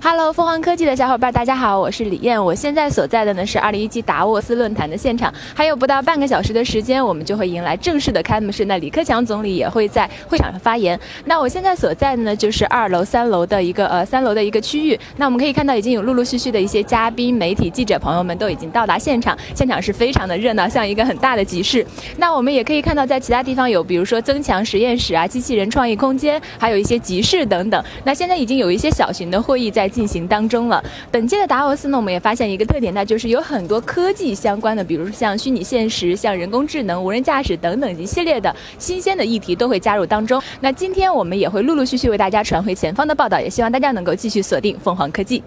Hello，凤凰科技的小伙伴，大家好，我是李艳。我现在所在的呢是二零一七达沃斯论坛的现场，还有不到半个小时的时间，我们就会迎来正式的开幕式。那李克强总理也会在会场上发言。那我现在所在的呢就是二楼、三楼的一个呃三楼的一个区域。那我们可以看到，已经有陆陆续续的一些嘉宾、媒体、记者朋友们都已经到达现场，现场是非常的热闹，像一个很大的集市。那我们也可以看到，在其他地方有，比如说增强实验室啊、机器人创意空间，还有一些集市等等。那现在已经有一些小型的会议在进行当中。了，本届的达沃斯呢，我们也发现一个特点，那就是有很多科技相关的，比如说像虚拟现实、像人工智能、无人驾驶等等一系列的新鲜的议题都会加入当中。那今天我们也会陆陆续续为大家传回前方的报道，也希望大家能够继续锁定凤凰科技。